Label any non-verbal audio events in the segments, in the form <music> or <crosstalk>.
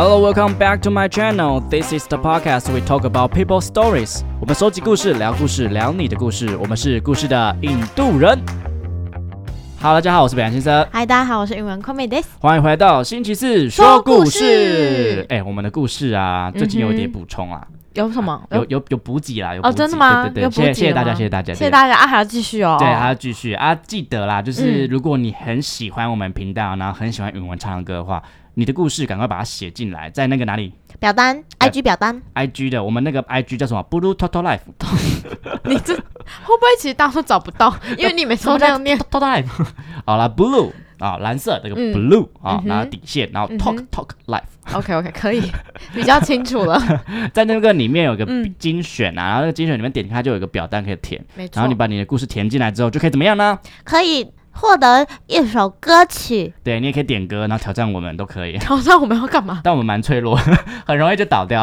Hello, welcome back to my channel. This is the podcast we talk about people stories. 我们搜集故事，聊故事，聊你的故事。我们是故事的印度人。Hello，大家好，我是北洋先生，嗨，大家好，我是英文 des。欢迎回到星期四说故事事。哎、我们的故事啊，最近有一点补充啊，有什么？有有有补给啦，有的吗？对对对，谢谢谢谢大家，谢谢大家，谢谢大家啊，还要继续哦。对，还要继续啊！记得啦，就是嗯如果你很喜欢我们频道，然后很喜欢允文唱的歌的话，你的故事赶快把它写进来，在那个哪里表单，IG 表单，IG 的，我们那个 IG 叫什么？Blue Total Life <laughs> 你这会不会其实大家都找不到？<laughs> 因为你每次都这样念。Life。好了 b l u e 啊，蓝色这个嗯 Blue 啊然后底线，然后嗯 Talk Talk Life，OK OK，可以，比较清楚了。在那个里面有个嗯精选啊，然后那个精选里面点开就有一个表单可以填，没错然后你把你的故事填进来之后，就可以怎么样呢？可以获得一首歌曲。对你也可以点歌，然后挑战我们都可以。<laughs> 挑战我们要干嘛 <laughs> 但我们蛮脆弱，<laughs> 很容易就倒掉。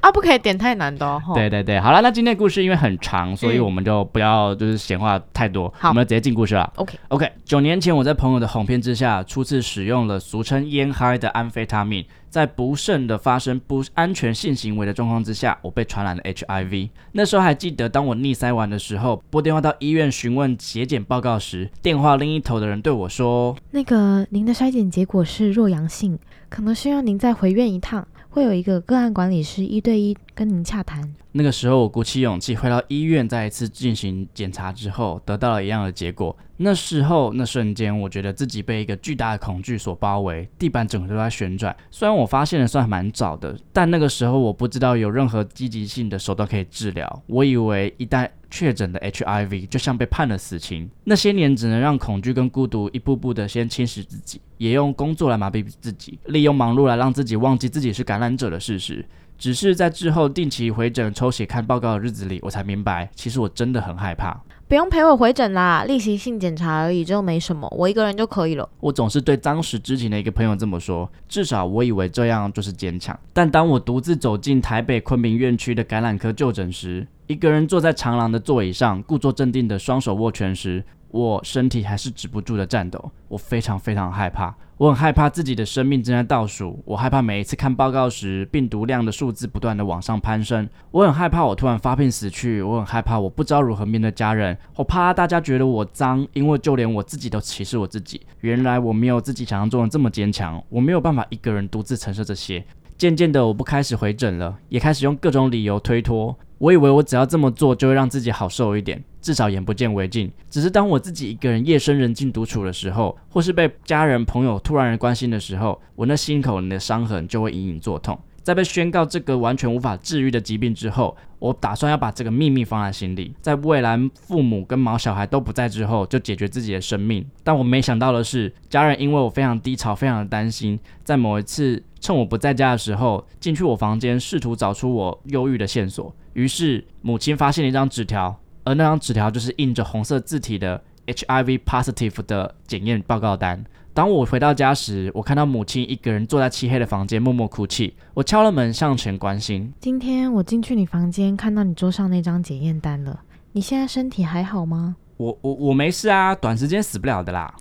啊？不可以点太难的对，对对，好了，那今天的故事因为很长，所以嗯我们就不要就是闲话太多，好我们就直接进故事了。OK OK，九年前我在朋友的哄骗之下，初次使用了俗称烟嗨的安非他命，在不慎的发生不安全性行为的状况之下，我被传染了 HIV。那时候还记得，当我逆塞完的时候，拨电话到医院询问血检报告时，电话另一头的人对我说那个您的筛检结果是弱阳性，可能需要您再回院一趟，会有一个个案管理师一对一跟您洽谈。那个时候，我鼓起勇气回到医院，再一次进行检查之后，得到了一样的结果。那时候，那瞬间，我觉得自己被一个巨大的恐惧所包围，地板整个都在旋转。虽然我发现的算蛮早的，但那个时候我不知道有任何积极性的手段可以治疗。我以为一旦确诊的 HIV，就像被判了死刑。那些年只能让恐惧跟孤独一步步的先侵蚀自己，也用工作来麻痹自己，利用忙碌来让自己忘记自己是感染者的事实。只是在之后定期回诊抽血看报告的日子里，我才明白，其实我真的很害怕。不用陪我回诊啦，例行性检查而已，这又没什么，我一个人就可以了。我总是对当时知情的一个朋友这么说，至少我以为这样就是坚强。但当我独自走进台北昆明院区的感染科就诊时，一个人坐在长廊的座椅上，故作镇定的双手握拳时，我身体还是止不住的颤抖。我非常非常害怕，我很害怕自己的生命正在倒数，我害怕每一次看报告时，病毒量的数字不断的往上攀升，我很害怕我突然发病死去，我很害怕我不知道如何面对家人，我怕大家觉得我脏，因为就连我自己都歧视我自己。原来我没有自己想象中的这么坚强，我没有办法一个人独自承受这些。渐渐的，我不开始回诊了，也开始用各种理由推脱。我以为我只要这么做，就会让自己好受一点，至少眼不见为净。只是当我自己一个人夜深人静独处的时候，或是被家人朋友突然关心的时候，我那心口的伤痕就会隐隐作痛。在被宣告这个完全无法治愈的疾病之后，我打算要把这个秘密放在心里，在未来父母跟毛小孩都不在之后，就解决自己的生命。但我没想到的是，家人因为我非常低潮，非常的担心，在某一次趁我不在家的时候，进去我房间，试图找出我忧郁的线索。于是母亲发现了一张纸条，而那张纸条就是印着红色字体的 HIV positive 的检验报告单。当我回到家时，我看到母亲一个人坐在漆黑的房间，默默哭泣。我敲了门，上前关心。今天我进去你房间，看到你桌上那张检验单了。你现在身体还好吗？我我我没事啊，短时间死不了的啦。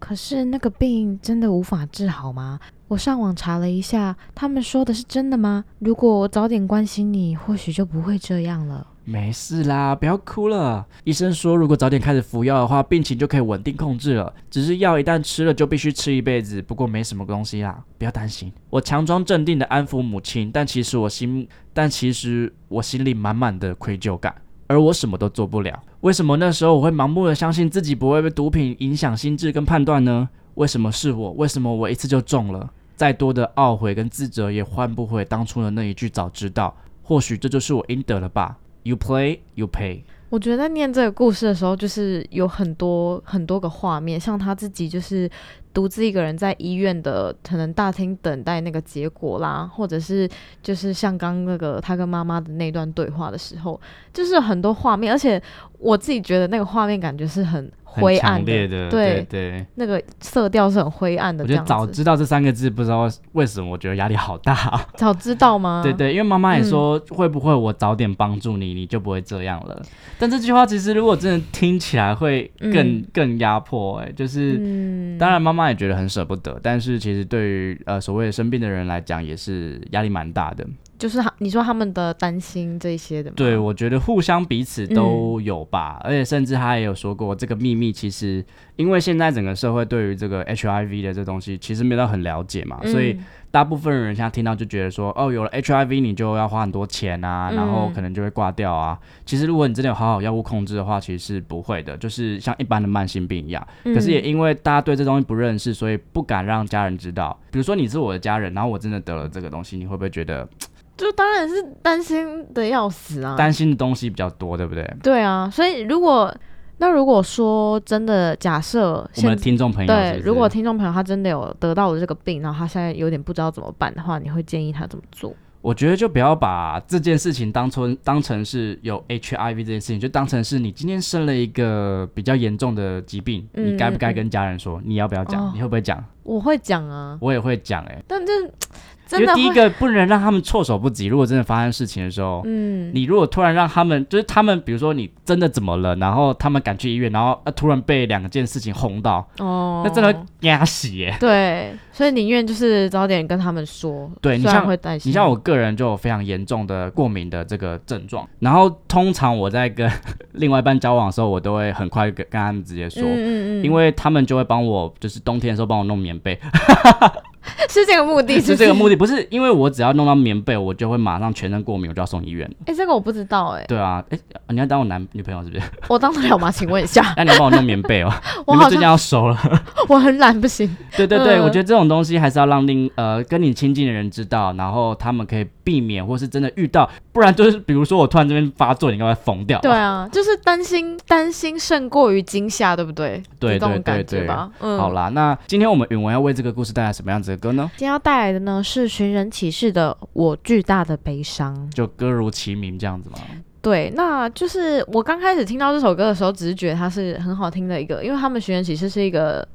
可是那个病真的无法治好吗？我上网查了一下，他们说的是真的吗？如果我早点关心你，或许就不会这样了。没事啦，不要哭了。医生说，如果早点开始服药的话，病情就可以稳定控制了。只是药一旦吃了，就必须吃一辈子。不过没什么东西啦，不要担心。我强装镇定的安抚母亲，但其实我心，<laughs> 但其实我心里满满的愧疚感，而我什么都做不了。为什么那时候我会盲目的相信自己不会被毒品影响心智跟判断呢？为什么是我？为什么我一次就中了？再多的懊悔跟自责也换不回当初的那一句早知道。或许这就是我应得了吧。You play, you pay。我觉得在念这个故事的时候，就是有很多很多个画面，像他自己就是独自一个人在医院的可能大厅等待那个结果啦，或者是就是像刚那个他跟妈妈的那段对话的时候，就是很多画面，而且我自己觉得那个画面感觉是很灰暗的，对对。那个色调是很灰暗的我觉得。早知道这三个字，不知道为什么我觉得压力好大、<laughs> 早知道吗？对对，因为妈妈也嗯说，会不会我早点帮助你，你就不会这样了。但这句话其实如果真的听起来会更、嗯更压迫、哎，就是。嗯，当然，妈妈也觉得很舍不得，但是其实对于呃所谓的生病的人来讲，也是压力蛮大的。就是他你说他们的担心这些的吗？对，我觉得互相彼此嗯都有吧，而且甚至他也有说过，这个秘密其实因为现在整个社会对于这个 HIV 的这东西其实没有到很了解嘛，嗯所以大部分人现在听到就觉得说，哦，有了 HIV 你就要花很多钱啊，然后嗯可能就会挂掉啊。其实如果你真的有好好药物控制的话，其实是不会的，就是像一般的慢性病一样。嗯可是也因为大家对这东西不认识，所以不敢让家人知道。比如说你是我的家人，然后我真的得了这个东西，你会不会觉得就当然是担心的要死啊。担心的东西比较多，对不对？对啊，所以如果那如果说真的假设我们的听众朋友是对，如果听众朋友他真的有得到了这个病，然后他现在有点不知道怎么办的话，你会建议他怎么做？我觉得就不要把这件事情当成当成是有 HIV 这件事情，就当成是你今天生了一个比较严重的疾病，嗯你该不该跟家人说？你要不要讲？哦你会不会讲？我会讲啊，我也会讲哎、但这因为第一个不能让他们措手不及。如果真的发生事情的时候，嗯，你如果突然让他们，就是他们，比如说你真的怎么了，然后他们赶去医院，然后、啊、突然被两件事情轰到，哦，那真的会压死耶。对，所以宁愿就是早点跟他们说，对你像会担心，你像我个人就有非常严重的过敏的这个症状，然后通常我在跟另外一半交往的时候，我都会很快跟跟他们直接说，嗯嗯嗯，因为他们就会帮我，就是冬天的时候帮我弄棉被，<laughs> 是这个目的，是这个目的，不是因为我只要弄到棉被，我就会马上全身过敏，我就要送医院。哎、这个我不知道哎、对啊，哎、你要当我男女朋友是不是？<laughs> 我当得了吗？请问一下，那你要帮我弄棉被哦，<laughs> 我最近像要熟了。我很懒，不行。对对对，嗯我觉得这种东西还是要让另呃跟你亲近的人知道，然后他们可以避免，或是真的遇到，不然就是比如说我突然这边发作，你应该会疯掉。对啊，就是担心担心胜过于惊吓，对不对？对对对对吧。嗯，好啦，那今天我们允文要为这个故事带来什么样子的歌呢？今天要带来的呢是寻人启事的《我巨大的悲伤》。就歌如其名这样子吗？对，那就是我刚开始听到这首歌的时候，只是觉得它是很好听的一个，因为他们寻人启事是一个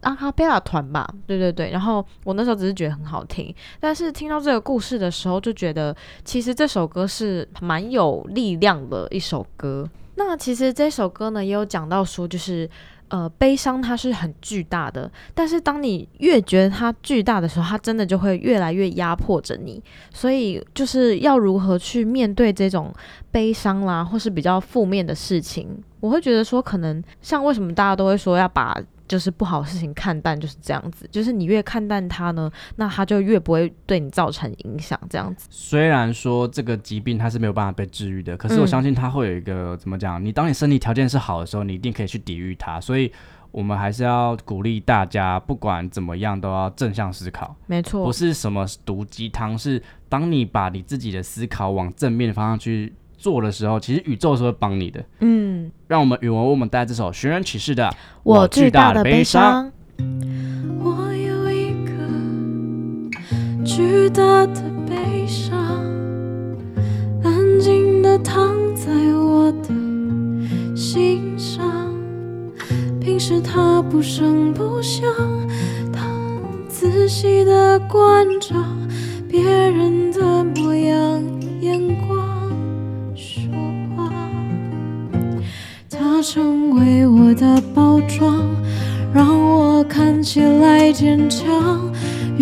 阿卡贝拉团吧，对对对。然后我那时候只是觉得很好听，但是听到这个故事的时候，就觉得其实这首歌是蛮有力量的一首歌。那其实这首歌呢，也有讲到说，就是呃，悲伤它是很巨大的，但是当你越觉得它巨大的时候，它真的就会越来越压迫着你。所以就是要如何去面对这种悲伤啦，或是比较负面的事情，我会觉得说，可能像为什么大家都会说要把就是不好的事情看淡，就是这样子，就是你越看淡它呢，那它就越不会对你造成影响，这样子。虽然说这个疾病它是没有办法被治愈的，可是我嗯相信它会有一个、怎么讲？你当你身体条件是好的时候，你一定可以去抵御它。所以我们还是要鼓励大家，不管怎么样都要正向思考，没错不，是什么毒鸡汤，是当你把你自己的思考往正面的方向去做的时候，其实宇宙是会帮你的。嗯，让我们语文为我们带来这首寻人启事的《我巨大的悲伤。我有一个巨大的悲伤，安静的躺在我的心上。平时它不声不响，它仔细地关照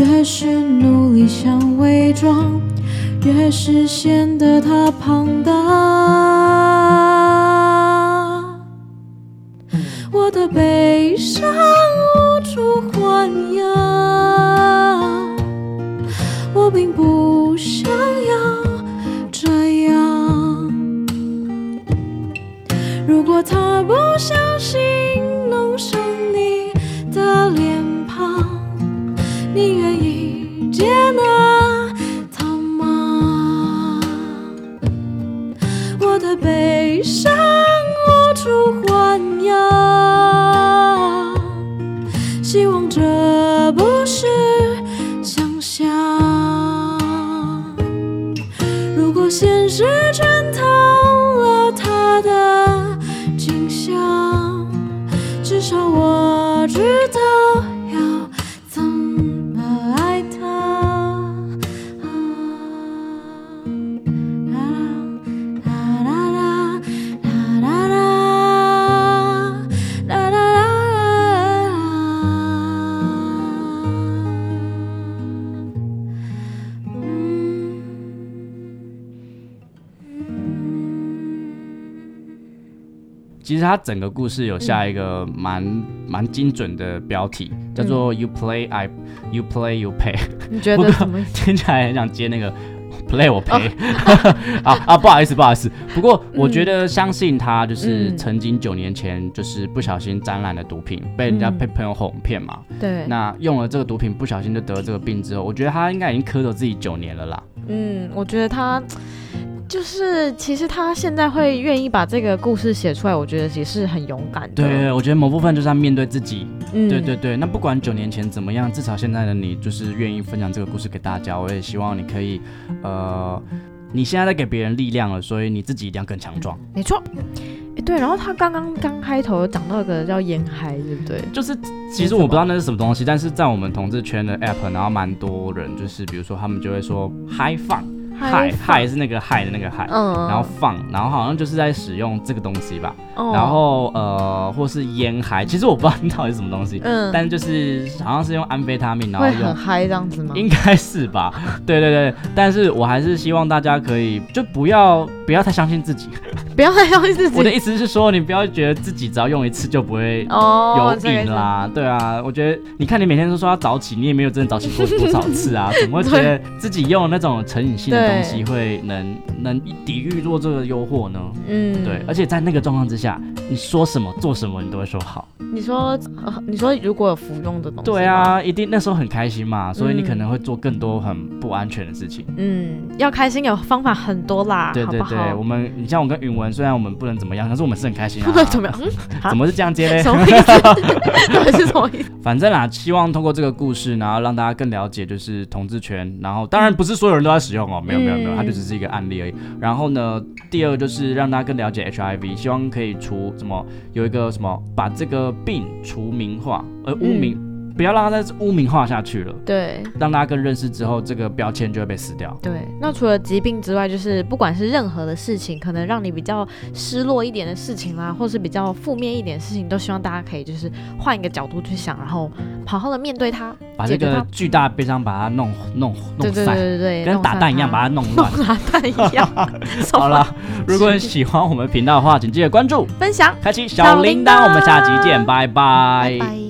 越是努力想伪装，越是显得它庞大。我的悲伤其实他整个故事有下一个蛮蛮精准的标题，叫做 “You play I You play You pay”，你觉得怎么？<laughs> 听起来很想接那个 “play 我赔” <laughs> 啊啊，不好意思不好意思。不过我觉得相信他就是嗯。曾经九年前就是不小心沾染了毒品，被人家嗯。被朋友哄骗嘛，对，那用了这个毒品不小心就得了这个病之后，我觉得他应该已经磕着自己九年了啦。嗯，我觉得他就是，其实他现在会愿意把这个故事写出来，我觉得也是很勇敢的。对，我觉得某部分就是他面对自己，嗯，对对对。那不管九年前怎么样，至少现在的你就是愿意分享这个故事给大家。我也希望你可以，呃，你现在在给别人力量了，所以你自己一定要更强壮。没错。诶对，然后他刚刚刚开头讲到一个叫烟嗨，对不对？就是其实我不知道那是什么东西，但是在我们同志圈的 app，然后蛮多人就是比如说他们就会说嗨放，嗨嗨是那个嗨的那个嗨。嗯，然后放，然后好像就是在使用这个东西吧，哦然后呃，或是烟嗨，其实我不知道到底是什么东西，嗯，但就是好像是用安非他命，然后用，嗨这样子吗？应该是吧？<laughs> 对对对，但是我还是希望大家可以就不要不要太相信自己。<laughs> 不要太相信自己。我的意思是说，你不要觉得自己只要用一次就不会哦，有。瘾啦。对啊，我觉得你看你每天都说要早起，你也没有真的早起过多少次啊，<laughs> 怎么会觉得自己用那种成瘾性的东西会能能抵御住这个诱惑呢？嗯，对，而且在那个状况之下，你说什么做什么，你都会说好。你说，呃你说如果有服用的东西，对，啊，一定那时候很开心嘛，所以你嗯可能会做更多很不安全的事情。嗯，要开心有方法很多啦，对对对，好好我们你像我跟允文，虽然我们不能怎么样，但是我们是很开心啊。不能怎么样？<laughs> 嗯，怎么是这样接嘞？什么意思？<laughs> 到底是什么意思？<laughs> 反正啦，希望通过这个故事，然后让大家更了解就是同志权。然后当然不是所有人都在使用哦，没有没有没有，嗯它就只是一个案例而已。然后呢，第二就是让大家更了解 HIV，希望可以除什么有一个什么把这个病除名化，呃污名。不要让它再污名化下去了，对让大家更认识之后，这个标签就会被撕掉。对，那除了疾病之外，就是不管是任何的事情，可能让你比较失落一点的事情啦，或是比较负面一点的事情，都希望大家可以就是换一个角度去想，然后好好的面对它，把这个巨大悲伤把它弄弄对对对弄散，对对，跟打蛋一样把它弄乱。打蛋一样。<laughs> 好了，如果你喜欢我们频道的话，请记得关注、分享，开启小铃铛。我们下集见，拜拜。拜拜。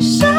伤。